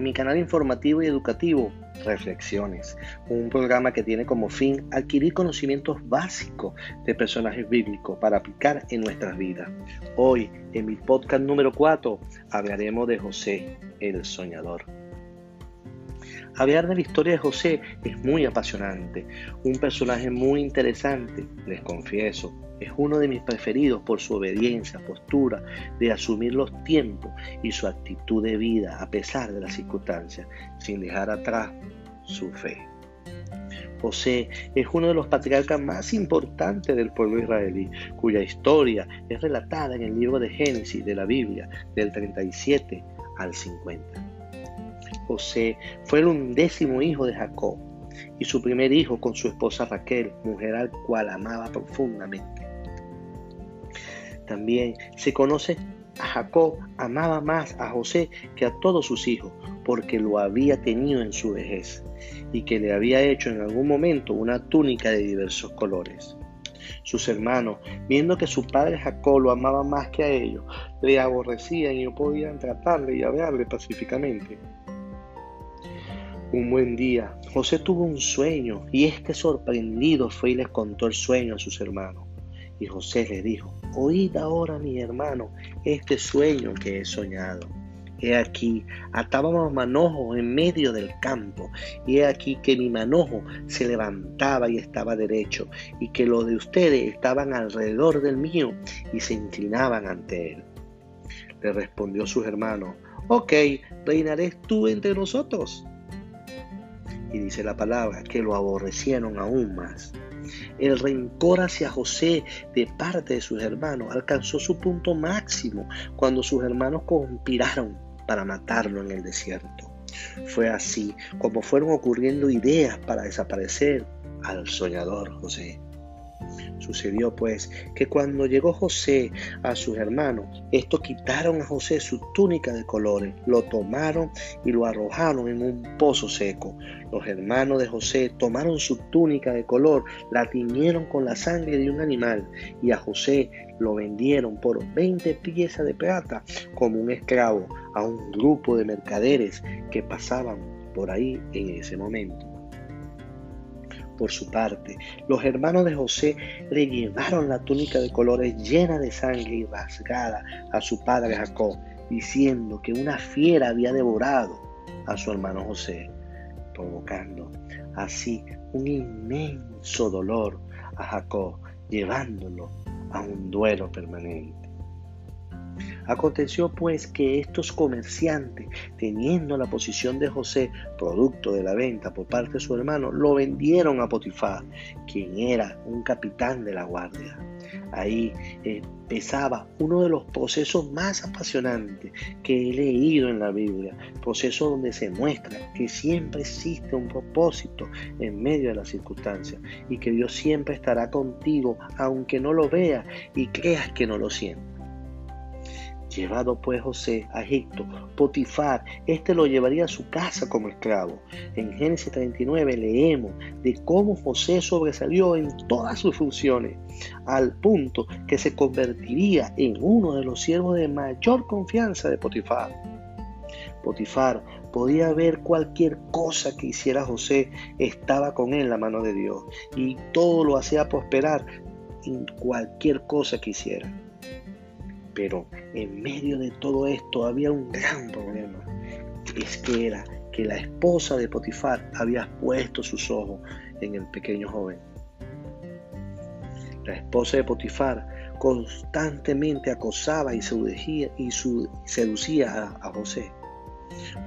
Mi canal informativo y educativo Reflexiones, un programa que tiene como fin adquirir conocimientos básicos de personajes bíblicos para aplicar en nuestras vidas. Hoy, en mi podcast número 4, hablaremos de José, el soñador. Hablar de la historia de José es muy apasionante, un personaje muy interesante, les confieso, es uno de mis preferidos por su obediencia, postura de asumir los tiempos y su actitud de vida a pesar de las circunstancias, sin dejar atrás su fe. José es uno de los patriarcas más importantes del pueblo israelí, cuya historia es relatada en el libro de Génesis de la Biblia, del 37 al 50. José fue el undécimo hijo de Jacob y su primer hijo con su esposa Raquel, mujer al cual amaba profundamente. También se conoce a Jacob amaba más a José que a todos sus hijos, porque lo había tenido en su vejez, y que le había hecho en algún momento una túnica de diversos colores. Sus hermanos, viendo que su padre Jacob lo amaba más que a ellos, le aborrecían y no podían tratarle y hablarle pacíficamente. Un buen día, José tuvo un sueño y este sorprendido fue y les contó el sueño a sus hermanos. Y José le dijo, oíd ahora mi hermano este sueño que he soñado. He aquí, atábamos manojo en medio del campo, y he aquí que mi manojo se levantaba y estaba derecho, y que los de ustedes estaban alrededor del mío y se inclinaban ante él. Le respondió su hermano, ok, reinaré tú entre nosotros. Y dice la palabra que lo aborrecieron aún más. El rencor hacia José de parte de sus hermanos alcanzó su punto máximo cuando sus hermanos conspiraron para matarlo en el desierto. Fue así como fueron ocurriendo ideas para desaparecer al soñador José. Sucedió pues que cuando llegó José a sus hermanos, estos quitaron a José su túnica de colores, lo tomaron y lo arrojaron en un pozo seco. Los hermanos de José tomaron su túnica de color, la tiñeron con la sangre de un animal y a José lo vendieron por 20 piezas de plata como un esclavo a un grupo de mercaderes que pasaban por ahí en ese momento por su parte. Los hermanos de José le llevaron la túnica de colores llena de sangre y rasgada a su padre Jacob, diciendo que una fiera había devorado a su hermano José, provocando así un inmenso dolor a Jacob, llevándolo a un duelo permanente. Aconteció pues que estos comerciantes, teniendo la posición de José, producto de la venta por parte de su hermano, lo vendieron a Potifar, quien era un capitán de la guardia. Ahí empezaba uno de los procesos más apasionantes que he leído en la Biblia, proceso donde se muestra que siempre existe un propósito en medio de las circunstancias y que Dios siempre estará contigo aunque no lo veas y creas que no lo sientes. Llevado pues José a Egipto, Potifar, este lo llevaría a su casa como esclavo. En Génesis 39 leemos de cómo José sobresalió en todas sus funciones, al punto que se convertiría en uno de los siervos de mayor confianza de Potifar. Potifar podía ver cualquier cosa que hiciera José, estaba con él la mano de Dios y todo lo hacía prosperar en cualquier cosa que hiciera. Pero en medio de todo esto había un gran problema. Es que era que la esposa de Potifar había puesto sus ojos en el pequeño joven. La esposa de Potifar constantemente acosaba y seducía, y seducía a José.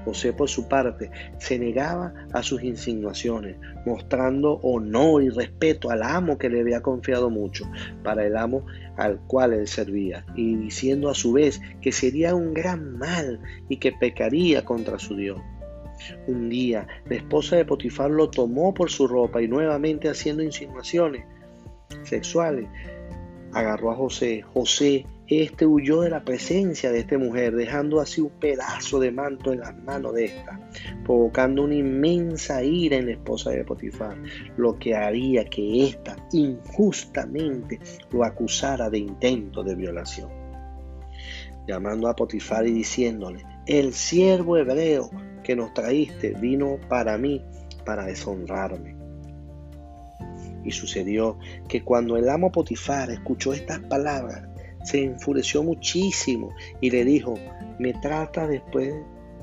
José, por su parte, se negaba a sus insinuaciones, mostrando honor y respeto al amo que le había confiado mucho, para el amo al cual él servía, y diciendo a su vez que sería un gran mal y que pecaría contra su Dios. Un día, la esposa de Potifar lo tomó por su ropa y nuevamente haciendo insinuaciones sexuales, agarró a José. José este huyó de la presencia de esta mujer, dejando así un pedazo de manto en las manos de esta, provocando una inmensa ira en la esposa de Potifar, lo que haría que ésta injustamente lo acusara de intento de violación. llamando a Potifar y diciéndole, el siervo hebreo que nos traíste vino para mí para deshonrarme. Y sucedió que cuando el amo Potifar escuchó estas palabras, se enfureció muchísimo y le dijo, ¿me trata después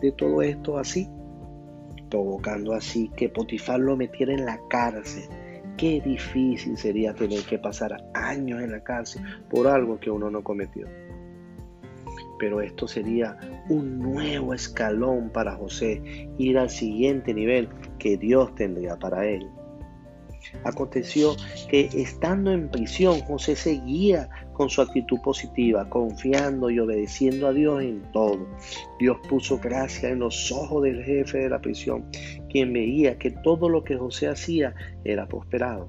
de todo esto así? Provocando así que Potifar lo metiera en la cárcel. Qué difícil sería tener que pasar años en la cárcel por algo que uno no cometió. Pero esto sería un nuevo escalón para José, ir al siguiente nivel que Dios tendría para él. Aconteció que estando en prisión, José seguía con su actitud positiva, confiando y obedeciendo a Dios en todo. Dios puso gracia en los ojos del jefe de la prisión, quien veía que todo lo que José hacía era prosperado.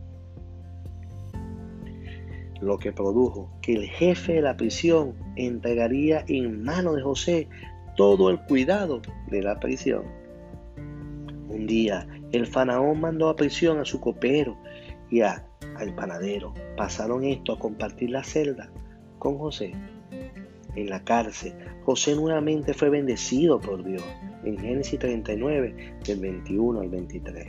Lo que produjo que el jefe de la prisión entregaría en manos de José todo el cuidado de la prisión. Un día el faraón mandó a prisión a su copero y a, al panadero. Pasaron esto a compartir la celda con José. En la cárcel, José nuevamente fue bendecido por Dios. En Génesis 39, del 21 al 23.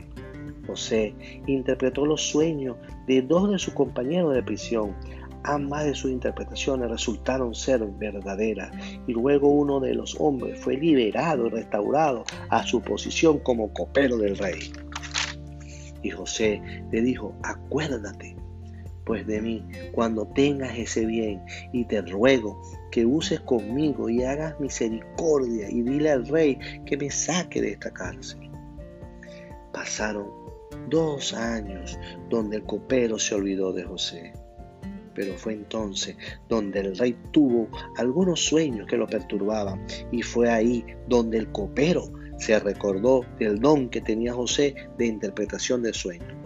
José interpretó los sueños de dos de sus compañeros de prisión, Ambas de sus interpretaciones resultaron ser verdaderas y luego uno de los hombres fue liberado y restaurado a su posición como copero del rey. Y José le dijo, acuérdate pues de mí cuando tengas ese bien y te ruego que uses conmigo y hagas misericordia y dile al rey que me saque de esta cárcel. Pasaron dos años donde el copero se olvidó de José pero fue entonces donde el rey tuvo algunos sueños que lo perturbaban y fue ahí donde el copero se recordó del don que tenía José de interpretación del sueño.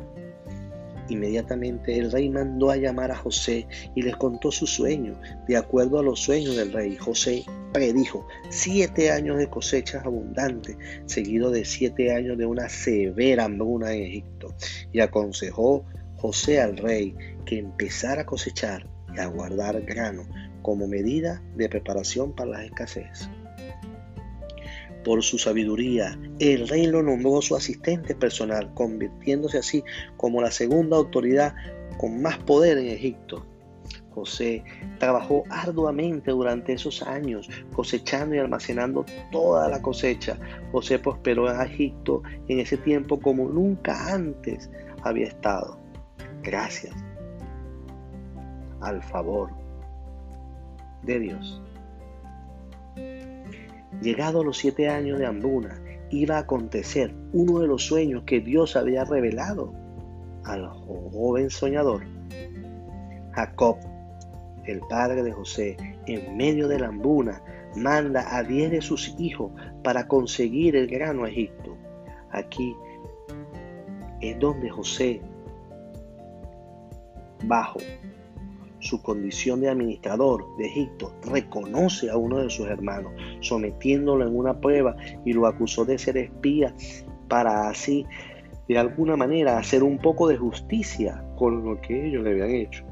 Inmediatamente el rey mandó a llamar a José y les contó su sueño. De acuerdo a los sueños del rey, José predijo siete años de cosechas abundantes, seguido de siete años de una severa hambruna en Egipto, y aconsejó José al rey que empezara a cosechar y a guardar grano como medida de preparación para las escasez. Por su sabiduría, el rey lo nombró su asistente personal, convirtiéndose así como la segunda autoridad con más poder en Egipto. José trabajó arduamente durante esos años, cosechando y almacenando toda la cosecha. José prosperó en Egipto en ese tiempo como nunca antes había estado gracias al favor de Dios. Llegado a los siete años de Ambuna, iba a acontecer uno de los sueños que Dios había revelado al joven soñador. Jacob, el padre de José, en medio de la hambuna, manda a diez de sus hijos para conseguir el grano a Egipto. Aquí es donde José bajo su condición de administrador de Egipto, reconoce a uno de sus hermanos, sometiéndolo en una prueba y lo acusó de ser espía para así, de alguna manera, hacer un poco de justicia con lo que ellos le habían hecho.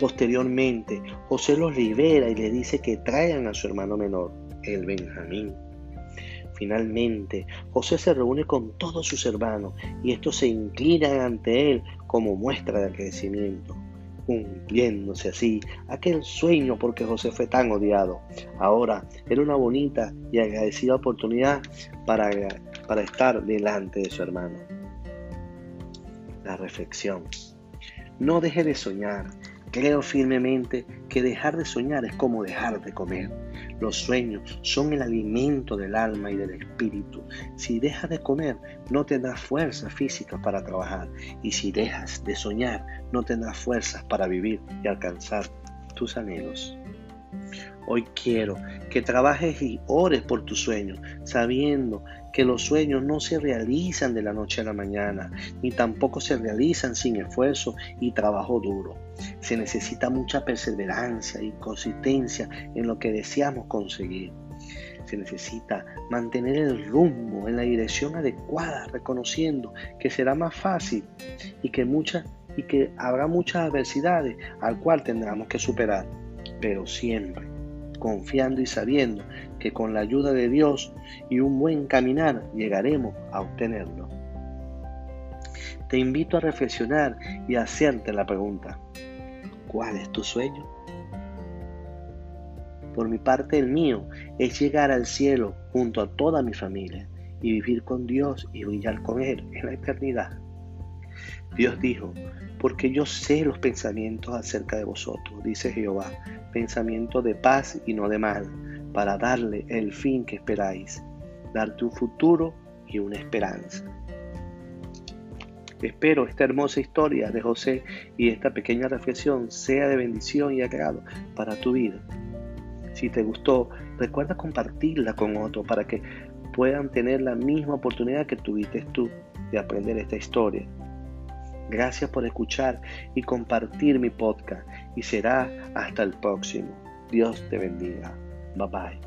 Posteriormente, José los libera y le dice que traigan a su hermano menor, el Benjamín. Finalmente, José se reúne con todos sus hermanos y estos se inclinan ante él como muestra de agradecimiento, cumpliéndose así aquel sueño porque José fue tan odiado. Ahora era una bonita y agradecida oportunidad para, para estar delante de su hermano. La reflexión. No deje de soñar, Creo firmemente que dejar de soñar es como dejar de comer. Los sueños son el alimento del alma y del espíritu. Si dejas de comer, no tendrás fuerza física para trabajar. Y si dejas de soñar, no tendrás fuerzas para vivir y alcanzar tus anhelos. Hoy quiero que trabajes y ores por tus sueños, sabiendo que los sueños no se realizan de la noche a la mañana, ni tampoco se realizan sin esfuerzo y trabajo duro. Se necesita mucha perseverancia y consistencia en lo que deseamos conseguir. Se necesita mantener el rumbo en la dirección adecuada, reconociendo que será más fácil y que, habrá muchas adversidades al cual tendremos que superar pero siempre confiando y sabiendo que con la ayuda de Dios y un buen caminar llegaremos a obtenerlo. Te invito a reflexionar y a hacerte la pregunta, ¿cuál es tu sueño? Por mi parte, el mío es llegar al cielo junto a toda mi familia y vivir con Dios y brillar con Él en la eternidad. Dios dijo, porque yo sé los pensamientos acerca de vosotros, dice Jehová, pensamientos de paz y no de mal, para darle el fin que esperáis, darte un futuro y una esperanza. Espero esta hermosa historia de José y esta pequeña reflexión sea de bendición y agrado para tu vida. Si te gustó, recuerda compartirla con otros para que puedan tener la misma oportunidad que tuviste tú de aprender esta historia. Gracias por escuchar y compartir mi podcast y será hasta el próximo. Dios te bendiga. Bye bye.